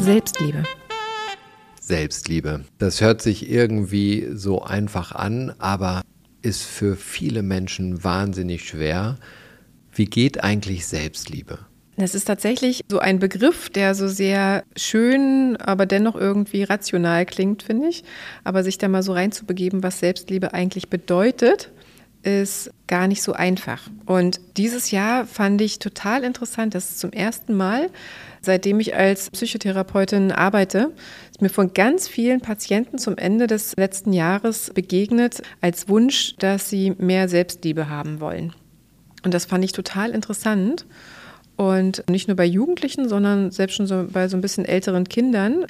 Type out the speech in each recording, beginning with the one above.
Selbstliebe. Selbstliebe. Das hört sich irgendwie so einfach an, aber ist für viele Menschen wahnsinnig schwer. Wie geht eigentlich Selbstliebe? Das ist tatsächlich so ein Begriff, der so sehr schön, aber dennoch irgendwie rational klingt, finde ich. Aber sich da mal so reinzubegeben, was Selbstliebe eigentlich bedeutet, ist gar nicht so einfach. Und dieses Jahr fand ich total interessant, dass zum ersten Mal, seitdem ich als Psychotherapeutin arbeite, ist mir von ganz vielen Patienten zum Ende des letzten Jahres begegnet als Wunsch, dass sie mehr Selbstliebe haben wollen. Und das fand ich total interessant. Und nicht nur bei Jugendlichen, sondern selbst schon so bei so ein bisschen älteren Kindern,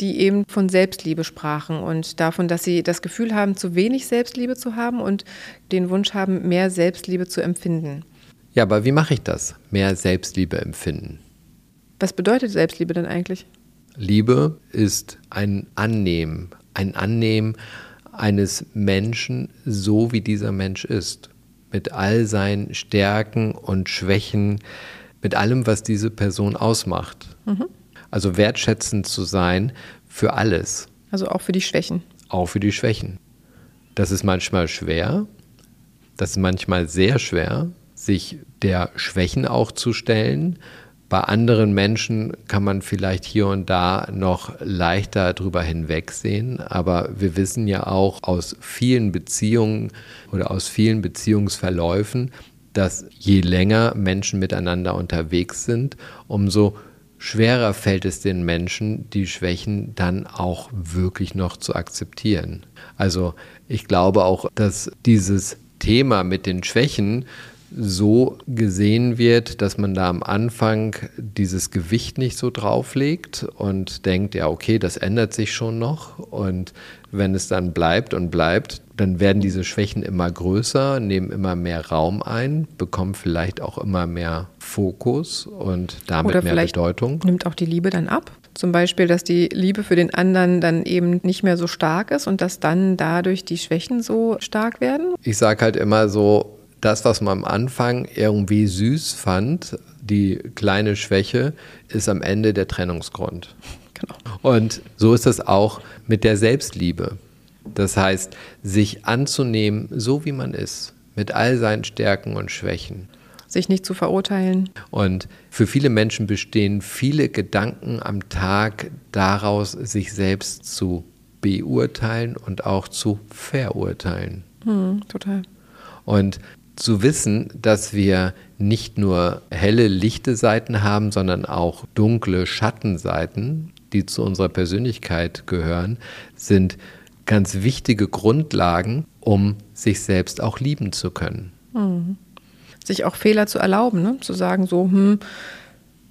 die eben von Selbstliebe sprachen und davon, dass sie das Gefühl haben, zu wenig Selbstliebe zu haben und den Wunsch haben, mehr Selbstliebe zu empfinden. Ja, aber wie mache ich das? Mehr Selbstliebe empfinden. Was bedeutet Selbstliebe denn eigentlich? Liebe ist ein Annehmen, ein Annehmen eines Menschen so, wie dieser Mensch ist, mit all seinen Stärken und Schwächen, mit allem, was diese Person ausmacht. Mhm. Also wertschätzend zu sein für alles. Also auch für die Schwächen. Auch für die Schwächen. Das ist manchmal schwer. Das ist manchmal sehr schwer, sich der Schwächen auch zu stellen. Bei anderen Menschen kann man vielleicht hier und da noch leichter drüber hinwegsehen, aber wir wissen ja auch aus vielen Beziehungen oder aus vielen Beziehungsverläufen, dass je länger Menschen miteinander unterwegs sind, umso schwerer fällt es den Menschen, die Schwächen dann auch wirklich noch zu akzeptieren. Also ich glaube auch, dass dieses Thema mit den Schwächen so gesehen wird, dass man da am Anfang dieses Gewicht nicht so drauflegt und denkt, ja, okay, das ändert sich schon noch. Und wenn es dann bleibt und bleibt, dann werden diese Schwächen immer größer, nehmen immer mehr Raum ein, bekommen vielleicht auch immer mehr Fokus und damit Oder mehr Bedeutung. Nimmt auch die Liebe dann ab? Zum Beispiel, dass die Liebe für den anderen dann eben nicht mehr so stark ist und dass dann dadurch die Schwächen so stark werden? Ich sage halt immer so, das, was man am Anfang irgendwie süß fand, die kleine Schwäche, ist am Ende der Trennungsgrund. Genau. Und so ist es auch mit der Selbstliebe. Das heißt, sich anzunehmen, so wie man ist, mit all seinen Stärken und Schwächen. Sich nicht zu verurteilen. Und für viele Menschen bestehen viele Gedanken am Tag daraus, sich selbst zu beurteilen und auch zu verurteilen. Hm, total. Und zu wissen, dass wir nicht nur helle, lichte Seiten haben, sondern auch dunkle Schattenseiten, die zu unserer Persönlichkeit gehören, sind ganz wichtige Grundlagen, um sich selbst auch lieben zu können. Mhm. Sich auch Fehler zu erlauben, ne? zu sagen, so, hm,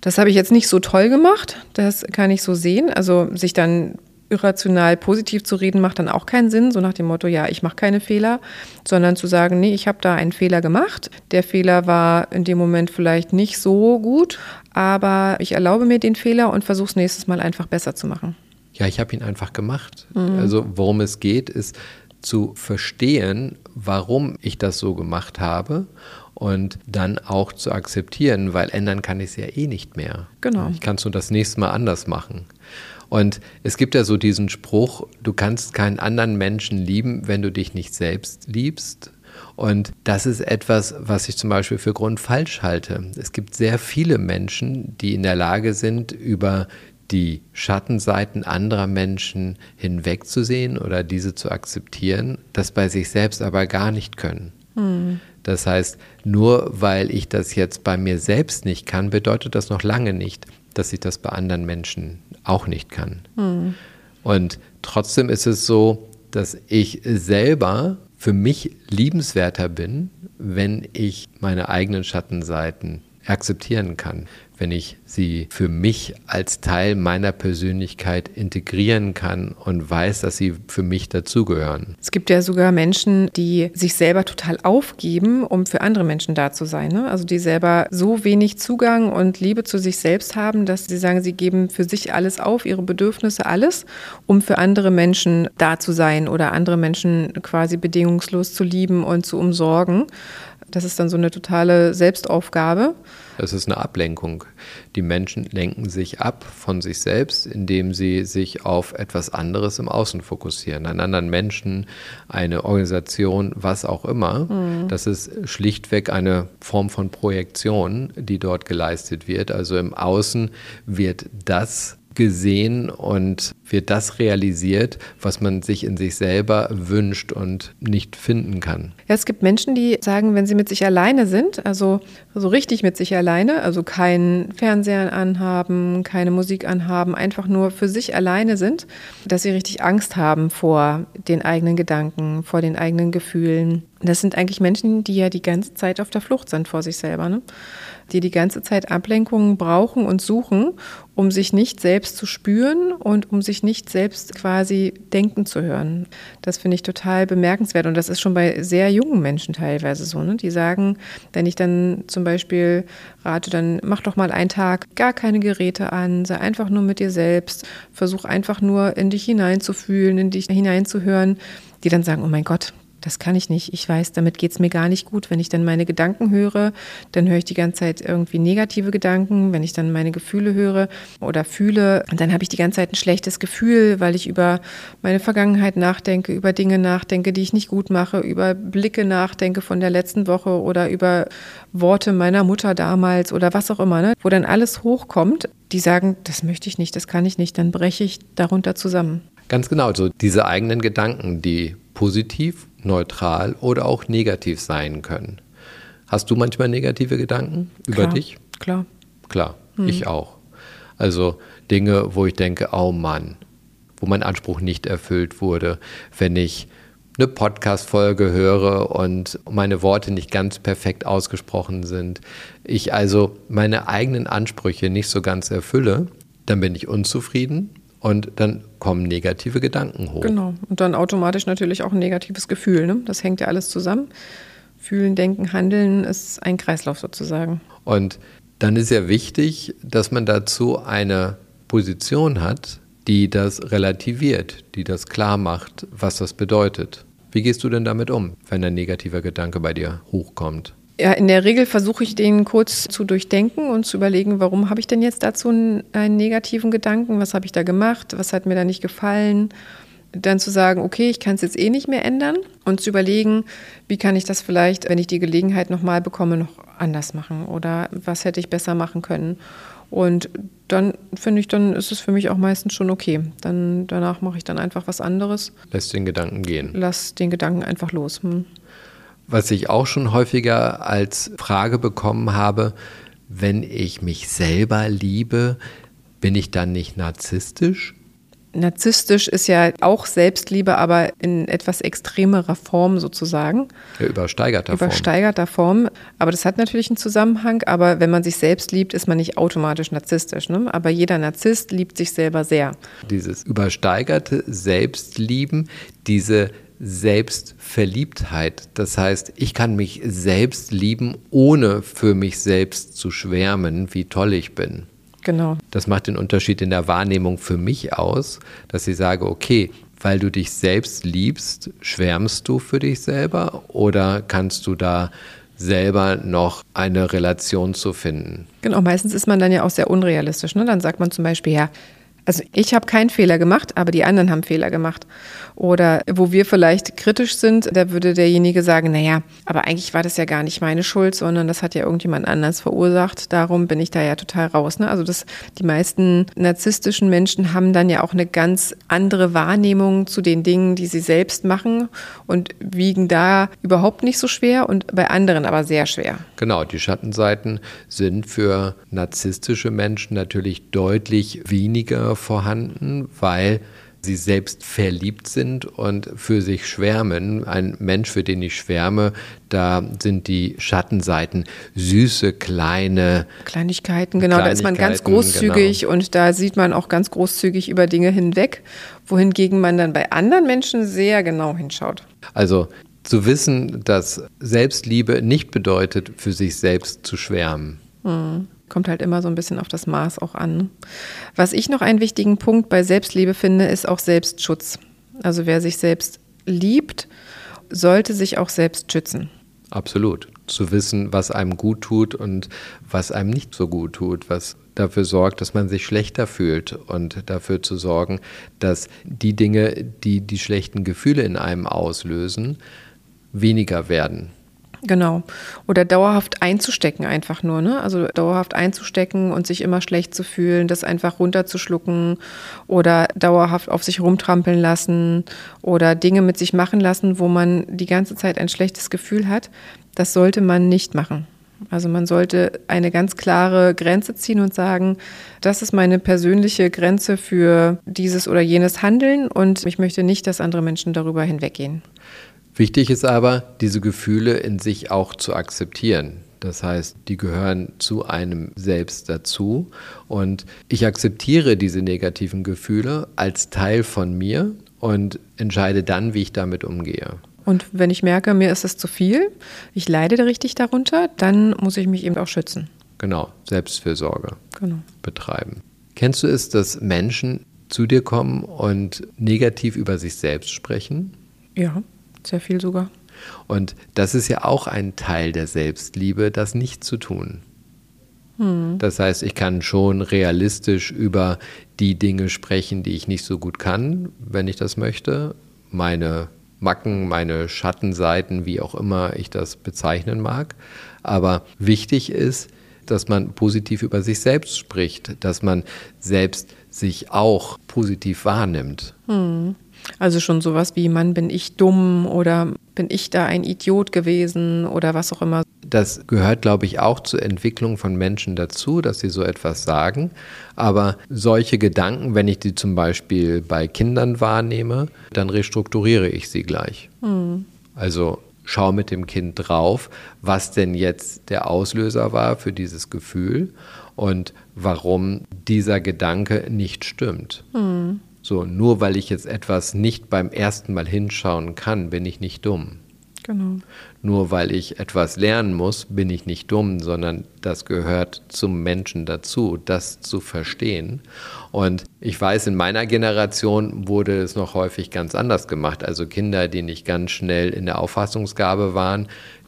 das habe ich jetzt nicht so toll gemacht, das kann ich so sehen. Also sich dann irrational positiv zu reden, macht dann auch keinen Sinn, so nach dem Motto, ja, ich mache keine Fehler, sondern zu sagen, nee, ich habe da einen Fehler gemacht. Der Fehler war in dem Moment vielleicht nicht so gut, aber ich erlaube mir den Fehler und versuche es nächstes Mal einfach besser zu machen. Ja, ich habe ihn einfach gemacht. Mhm. Also worum es geht, ist zu verstehen, warum ich das so gemacht habe und dann auch zu akzeptieren, weil ändern kann ich es ja eh nicht mehr. Genau. Ich kann es nur das nächste Mal anders machen. Und es gibt ja so diesen Spruch, du kannst keinen anderen Menschen lieben, wenn du dich nicht selbst liebst. Und das ist etwas, was ich zum Beispiel für grundfalsch halte. Es gibt sehr viele Menschen, die in der Lage sind, über die Schattenseiten anderer Menschen hinwegzusehen oder diese zu akzeptieren, das bei sich selbst aber gar nicht können. Mhm. Das heißt, nur weil ich das jetzt bei mir selbst nicht kann, bedeutet das noch lange nicht, dass ich das bei anderen Menschen auch nicht kann. Mhm. Und trotzdem ist es so, dass ich selber für mich liebenswerter bin, wenn ich meine eigenen Schattenseiten akzeptieren kann, wenn ich sie für mich als Teil meiner Persönlichkeit integrieren kann und weiß, dass sie für mich dazugehören. Es gibt ja sogar Menschen, die sich selber total aufgeben, um für andere Menschen da zu sein. Ne? Also die selber so wenig Zugang und Liebe zu sich selbst haben, dass sie sagen, sie geben für sich alles auf, ihre Bedürfnisse, alles, um für andere Menschen da zu sein oder andere Menschen quasi bedingungslos zu lieben und zu umsorgen. Das ist dann so eine totale Selbstaufgabe. Es ist eine Ablenkung. Die Menschen lenken sich ab von sich selbst, indem sie sich auf etwas anderes im Außen fokussieren. Einen anderen Menschen, eine Organisation, was auch immer. Mhm. Das ist schlichtweg eine Form von Projektion, die dort geleistet wird. Also im Außen wird das gesehen und wird das realisiert, was man sich in sich selber wünscht und nicht finden kann. Ja, es gibt Menschen, die sagen, wenn sie mit sich alleine sind, also so richtig mit sich alleine, also keinen Fernseher anhaben, keine Musik anhaben, einfach nur für sich alleine sind, dass sie richtig Angst haben vor den eigenen Gedanken, vor den eigenen Gefühlen. Das sind eigentlich Menschen, die ja die ganze Zeit auf der Flucht sind vor sich selber. Ne? Die die ganze Zeit Ablenkungen brauchen und suchen, um sich nicht selbst zu spüren und um sich nicht selbst quasi denken zu hören. Das finde ich total bemerkenswert und das ist schon bei sehr jungen Menschen teilweise so. Ne? Die sagen, wenn ich dann zum Beispiel rate, dann mach doch mal einen Tag gar keine Geräte an, sei einfach nur mit dir selbst, versuch einfach nur in dich hineinzufühlen, in dich hineinzuhören, die dann sagen, oh mein Gott, das kann ich nicht. Ich weiß, damit geht es mir gar nicht gut. Wenn ich dann meine Gedanken höre, dann höre ich die ganze Zeit irgendwie negative Gedanken. Wenn ich dann meine Gefühle höre oder fühle, dann habe ich die ganze Zeit ein schlechtes Gefühl, weil ich über meine Vergangenheit nachdenke, über Dinge nachdenke, die ich nicht gut mache, über Blicke nachdenke von der letzten Woche oder über Worte meiner Mutter damals oder was auch immer, ne? wo dann alles hochkommt. Die sagen, das möchte ich nicht, das kann ich nicht, dann breche ich darunter zusammen. Ganz genau, so diese eigenen Gedanken, die positiv neutral oder auch negativ sein können. Hast du manchmal negative Gedanken über klar, dich? Klar. Klar, hm. ich auch. Also Dinge, wo ich denke, oh Mann, wo mein Anspruch nicht erfüllt wurde, wenn ich eine Podcast-Folge höre und meine Worte nicht ganz perfekt ausgesprochen sind, ich also meine eigenen Ansprüche nicht so ganz erfülle, dann bin ich unzufrieden und dann kommen negative Gedanken hoch. Genau. Und dann automatisch natürlich auch ein negatives Gefühl. Ne? Das hängt ja alles zusammen. Fühlen, denken, handeln ist ein Kreislauf sozusagen. Und dann ist ja wichtig, dass man dazu eine Position hat, die das relativiert, die das klar macht, was das bedeutet. Wie gehst du denn damit um, wenn ein negativer Gedanke bei dir hochkommt? Ja, in der Regel versuche ich den kurz zu durchdenken und zu überlegen, warum habe ich denn jetzt dazu einen, einen negativen Gedanken? Was habe ich da gemacht? Was hat mir da nicht gefallen? Dann zu sagen, okay, ich kann es jetzt eh nicht mehr ändern und zu überlegen, wie kann ich das vielleicht, wenn ich die Gelegenheit nochmal bekomme, noch anders machen oder was hätte ich besser machen können. Und dann finde ich, dann ist es für mich auch meistens schon okay. Dann danach mache ich dann einfach was anderes. Lass den Gedanken gehen. Lass den Gedanken einfach los. Hm. Was ich auch schon häufiger als Frage bekommen habe, wenn ich mich selber liebe, bin ich dann nicht narzisstisch? Narzisstisch ist ja auch Selbstliebe, aber in etwas extremerer Form sozusagen. Ja, übersteigerter Form. Übersteigerter Form. Aber das hat natürlich einen Zusammenhang. Aber wenn man sich selbst liebt, ist man nicht automatisch narzisstisch. Ne? Aber jeder Narzisst liebt sich selber sehr. Dieses übersteigerte Selbstlieben, diese Selbstverliebtheit. Das heißt, ich kann mich selbst lieben, ohne für mich selbst zu schwärmen, wie toll ich bin. Genau. Das macht den Unterschied in der Wahrnehmung für mich aus, dass ich sage, okay, weil du dich selbst liebst, schwärmst du für dich selber oder kannst du da selber noch eine Relation zu finden? Genau, meistens ist man dann ja auch sehr unrealistisch. Ne? Dann sagt man zum Beispiel, ja, also ich habe keinen Fehler gemacht, aber die anderen haben Fehler gemacht. Oder wo wir vielleicht kritisch sind, da würde derjenige sagen, naja, aber eigentlich war das ja gar nicht meine Schuld, sondern das hat ja irgendjemand anders verursacht. Darum bin ich da ja total raus. Ne? Also das, die meisten narzisstischen Menschen haben dann ja auch eine ganz andere Wahrnehmung zu den Dingen, die sie selbst machen und wiegen da überhaupt nicht so schwer und bei anderen aber sehr schwer. Genau, die Schattenseiten sind für narzisstische Menschen natürlich deutlich weniger vorhanden, weil sie selbst verliebt sind und für sich schwärmen. Ein Mensch, für den ich schwärme, da sind die Schattenseiten süße, kleine Kleinigkeiten. Genau, da ist man ganz großzügig genau. und da sieht man auch ganz großzügig über Dinge hinweg, wohingegen man dann bei anderen Menschen sehr genau hinschaut. Also zu wissen, dass Selbstliebe nicht bedeutet, für sich selbst zu schwärmen. Hm. Kommt halt immer so ein bisschen auf das Maß auch an. Was ich noch einen wichtigen Punkt bei Selbstliebe finde, ist auch Selbstschutz. Also wer sich selbst liebt, sollte sich auch selbst schützen. Absolut. Zu wissen, was einem gut tut und was einem nicht so gut tut, was dafür sorgt, dass man sich schlechter fühlt und dafür zu sorgen, dass die Dinge, die die schlechten Gefühle in einem auslösen, weniger werden. Genau. Oder dauerhaft einzustecken einfach nur, ne? Also dauerhaft einzustecken und sich immer schlecht zu fühlen, das einfach runterzuschlucken oder dauerhaft auf sich rumtrampeln lassen oder Dinge mit sich machen lassen, wo man die ganze Zeit ein schlechtes Gefühl hat. Das sollte man nicht machen. Also man sollte eine ganz klare Grenze ziehen und sagen, das ist meine persönliche Grenze für dieses oder jenes Handeln und ich möchte nicht, dass andere Menschen darüber hinweggehen. Wichtig ist aber, diese Gefühle in sich auch zu akzeptieren. Das heißt, die gehören zu einem selbst dazu. Und ich akzeptiere diese negativen Gefühle als Teil von mir und entscheide dann, wie ich damit umgehe. Und wenn ich merke, mir ist es zu viel, ich leide richtig darunter, dann muss ich mich eben auch schützen. Genau, Selbstfürsorge genau. betreiben. Kennst du es, dass Menschen zu dir kommen und negativ über sich selbst sprechen? Ja. Sehr viel sogar. Und das ist ja auch ein Teil der Selbstliebe, das nicht zu tun. Hm. Das heißt, ich kann schon realistisch über die Dinge sprechen, die ich nicht so gut kann, wenn ich das möchte. Meine Macken, meine Schattenseiten, wie auch immer ich das bezeichnen mag. Aber wichtig ist, dass man positiv über sich selbst spricht, dass man selbst sich auch positiv wahrnimmt. Hm. Also schon sowas wie, Mann, bin ich dumm oder bin ich da ein Idiot gewesen oder was auch immer. Das gehört, glaube ich, auch zur Entwicklung von Menschen dazu, dass sie so etwas sagen. Aber solche Gedanken, wenn ich die zum Beispiel bei Kindern wahrnehme, dann restrukturiere ich sie gleich. Hm. Also schau mit dem Kind drauf, was denn jetzt der Auslöser war für dieses Gefühl und warum dieser Gedanke nicht stimmt. Hm. So, nur weil ich jetzt etwas nicht beim ersten Mal hinschauen kann, bin ich nicht dumm. Genau. Nur weil ich etwas lernen muss, bin ich nicht dumm, sondern das gehört zum Menschen dazu, das zu verstehen. Und ich weiß, in meiner Generation wurde es noch häufig ganz anders gemacht. Also Kinder, die nicht ganz schnell in der Auffassungsgabe waren,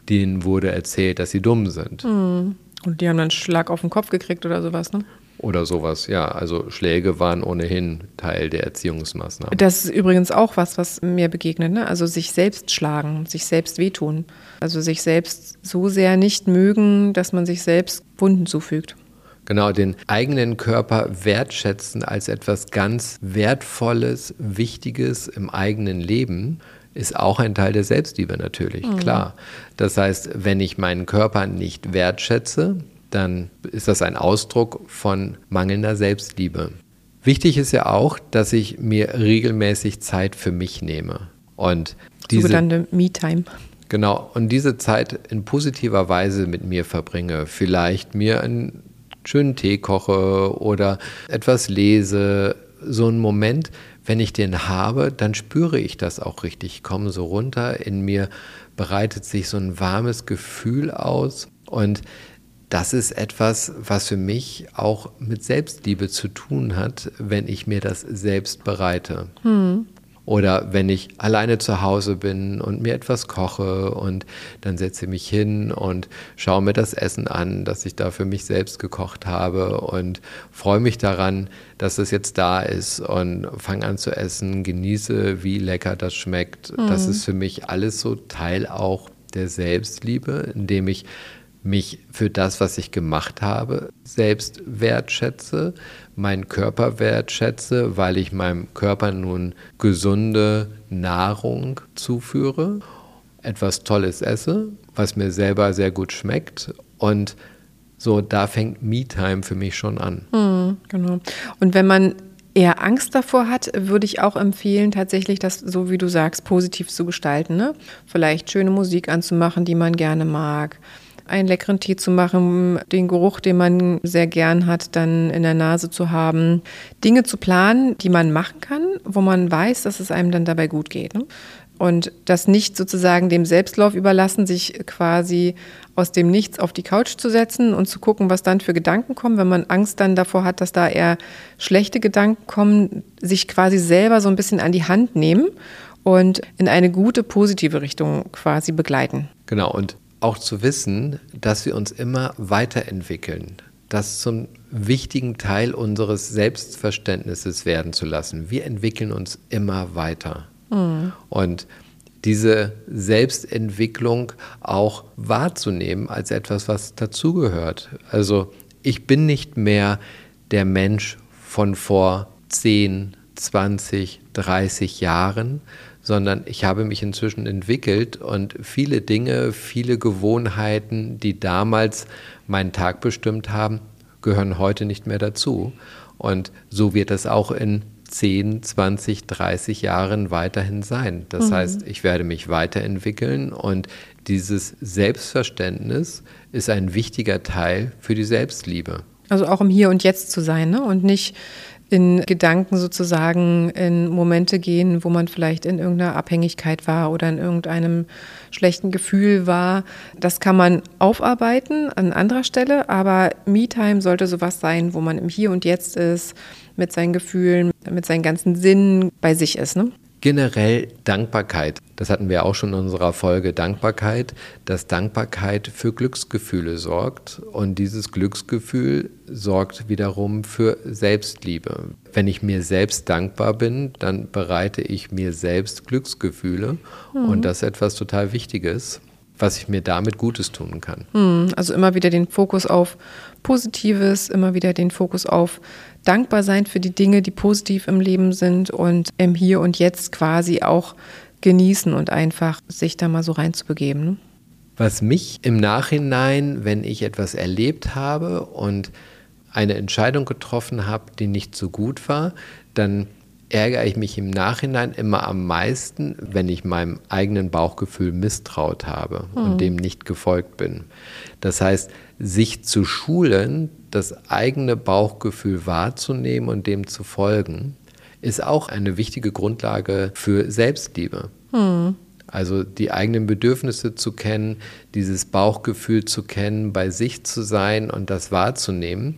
denen wurde erzählt, dass sie dumm sind. Hm. Und die haben dann einen Schlag auf den Kopf gekriegt oder sowas, ne? Oder sowas, ja. Also Schläge waren ohnehin Teil der Erziehungsmaßnahmen. Das ist übrigens auch was, was mir begegnet. Ne? Also sich selbst schlagen, sich selbst wehtun. Also sich selbst so sehr nicht mögen, dass man sich selbst Wunden zufügt. Genau, den eigenen Körper wertschätzen als etwas ganz Wertvolles, Wichtiges im eigenen Leben ist auch ein Teil der Selbstliebe natürlich, mhm. klar. Das heißt, wenn ich meinen Körper nicht wertschätze, dann ist das ein Ausdruck von mangelnder Selbstliebe. Wichtig ist ja auch, dass ich mir regelmäßig Zeit für mich nehme. Und diese sogenannte Me-Time. Genau, und diese Zeit in positiver Weise mit mir verbringe. Vielleicht mir einen schönen Tee koche oder etwas lese. So ein Moment, wenn ich den habe, dann spüre ich das auch richtig. Ich komme so runter, in mir bereitet sich so ein warmes Gefühl aus. Und das ist etwas, was für mich auch mit Selbstliebe zu tun hat, wenn ich mir das selbst bereite. Hm. Oder wenn ich alleine zu Hause bin und mir etwas koche und dann setze ich mich hin und schaue mir das Essen an, das ich da für mich selbst gekocht habe und freue mich daran, dass es jetzt da ist und fange an zu essen, genieße, wie lecker das schmeckt. Mhm. Das ist für mich alles so Teil auch der Selbstliebe, indem ich mich für das, was ich gemacht habe, selbst wertschätze, meinen Körper wertschätze, weil ich meinem Körper nun gesunde Nahrung zuführe, etwas Tolles esse, was mir selber sehr gut schmeckt und so, da fängt Me-Time für mich schon an. Hm, genau. Und wenn man eher Angst davor hat, würde ich auch empfehlen, tatsächlich das, so wie du sagst, positiv zu gestalten. Ne? Vielleicht schöne Musik anzumachen, die man gerne mag. Einen leckeren Tee zu machen, den Geruch, den man sehr gern hat, dann in der Nase zu haben. Dinge zu planen, die man machen kann, wo man weiß, dass es einem dann dabei gut geht. Ne? Und das nicht sozusagen dem Selbstlauf überlassen, sich quasi aus dem Nichts auf die Couch zu setzen und zu gucken, was dann für Gedanken kommen. Wenn man Angst dann davor hat, dass da eher schlechte Gedanken kommen, sich quasi selber so ein bisschen an die Hand nehmen und in eine gute, positive Richtung quasi begleiten. Genau, und auch zu wissen, dass wir uns immer weiterentwickeln, das zum wichtigen Teil unseres Selbstverständnisses werden zu lassen. Wir entwickeln uns immer weiter. Mhm. Und diese Selbstentwicklung auch wahrzunehmen als etwas, was dazugehört. Also ich bin nicht mehr der Mensch von vor 10, 20, 30 Jahren, sondern ich habe mich inzwischen entwickelt und viele Dinge, viele Gewohnheiten, die damals meinen Tag bestimmt haben, gehören heute nicht mehr dazu. Und so wird es auch in 10, 20, 30 Jahren weiterhin sein. Das mhm. heißt, ich werde mich weiterentwickeln und dieses Selbstverständnis ist ein wichtiger Teil für die Selbstliebe. Also auch im Hier und Jetzt zu sein ne? und nicht in Gedanken sozusagen in Momente gehen, wo man vielleicht in irgendeiner Abhängigkeit war oder in irgendeinem schlechten Gefühl war. Das kann man aufarbeiten an anderer Stelle, aber Me-Time sollte sowas sein, wo man im Hier und Jetzt ist, mit seinen Gefühlen, mit seinen ganzen Sinnen bei sich ist. Ne? Generell Dankbarkeit. Das hatten wir auch schon in unserer Folge Dankbarkeit, dass Dankbarkeit für Glücksgefühle sorgt und dieses Glücksgefühl sorgt wiederum für Selbstliebe. Wenn ich mir selbst dankbar bin, dann bereite ich mir selbst Glücksgefühle mhm. und das ist etwas total Wichtiges, was ich mir damit Gutes tun kann. Mhm. Also immer wieder den Fokus auf Positives, immer wieder den Fokus auf dankbar sein für die Dinge, die positiv im Leben sind und im Hier und Jetzt quasi auch genießen und einfach sich da mal so reinzubegeben. Ne? Was mich im Nachhinein, wenn ich etwas erlebt habe und eine Entscheidung getroffen habe, die nicht so gut war, dann ärgere ich mich im Nachhinein immer am meisten, wenn ich meinem eigenen Bauchgefühl misstraut habe mhm. und dem nicht gefolgt bin. Das heißt, sich zu schulen, das eigene Bauchgefühl wahrzunehmen und dem zu folgen, ist auch eine wichtige Grundlage für Selbstliebe. Hm. Also die eigenen Bedürfnisse zu kennen, dieses Bauchgefühl zu kennen, bei sich zu sein und das wahrzunehmen,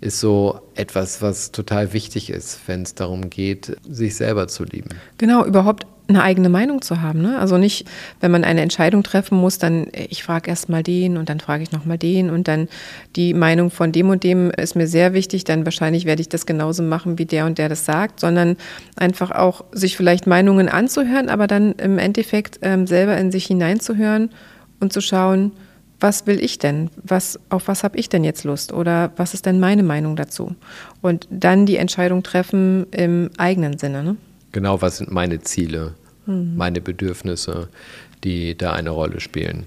ist so etwas, was total wichtig ist, wenn es darum geht, sich selber zu lieben. Genau, überhaupt eine eigene Meinung zu haben. Ne? Also nicht, wenn man eine Entscheidung treffen muss, dann ich frage erst mal den und dann frage ich noch mal den und dann die Meinung von dem und dem ist mir sehr wichtig, dann wahrscheinlich werde ich das genauso machen, wie der und der das sagt, sondern einfach auch sich vielleicht Meinungen anzuhören, aber dann im Endeffekt ähm, selber in sich hineinzuhören und zu schauen, was will ich denn? Was, auf was habe ich denn jetzt Lust? Oder was ist denn meine Meinung dazu? Und dann die Entscheidung treffen im eigenen Sinne. Ne? genau, was sind meine Ziele, mhm. meine Bedürfnisse, die da eine Rolle spielen.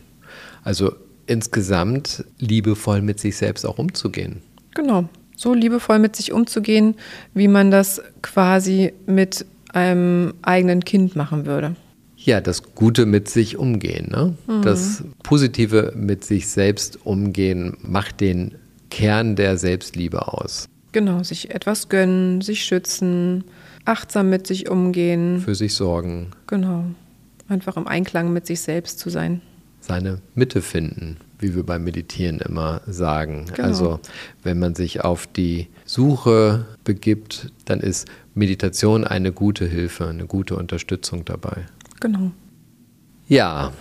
Also insgesamt liebevoll mit sich selbst auch umzugehen. Genau, so liebevoll mit sich umzugehen, wie man das quasi mit einem eigenen Kind machen würde. Ja, das Gute mit sich umgehen, ne? Mhm. das Positive mit sich selbst umgehen macht den Kern der Selbstliebe aus. Genau, sich etwas gönnen, sich schützen, achtsam mit sich umgehen. Für sich sorgen. Genau. Einfach im Einklang mit sich selbst zu sein. Seine Mitte finden, wie wir beim Meditieren immer sagen. Genau. Also wenn man sich auf die Suche begibt, dann ist Meditation eine gute Hilfe, eine gute Unterstützung dabei. Genau. Ja,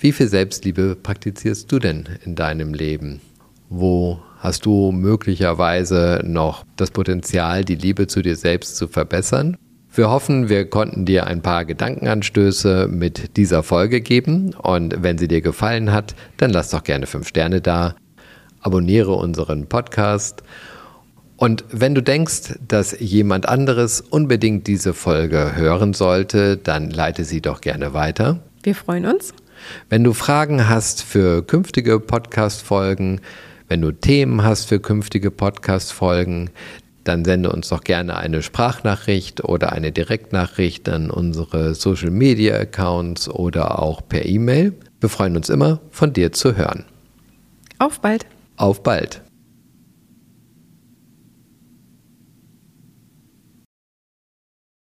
wie viel Selbstliebe praktizierst du denn in deinem Leben? Wo hast du möglicherweise noch das Potenzial, die Liebe zu dir selbst zu verbessern. Wir hoffen, wir konnten dir ein paar Gedankenanstöße mit dieser Folge geben und wenn sie dir gefallen hat, dann lass doch gerne fünf Sterne da, abonniere unseren Podcast und wenn du denkst, dass jemand anderes unbedingt diese Folge hören sollte, dann leite sie doch gerne weiter. Wir freuen uns. Wenn du Fragen hast für künftige Podcast-Folgen, wenn du Themen hast für künftige Podcast-Folgen, dann sende uns doch gerne eine Sprachnachricht oder eine Direktnachricht an unsere Social Media Accounts oder auch per E-Mail. Wir freuen uns immer, von dir zu hören. Auf bald. Auf bald.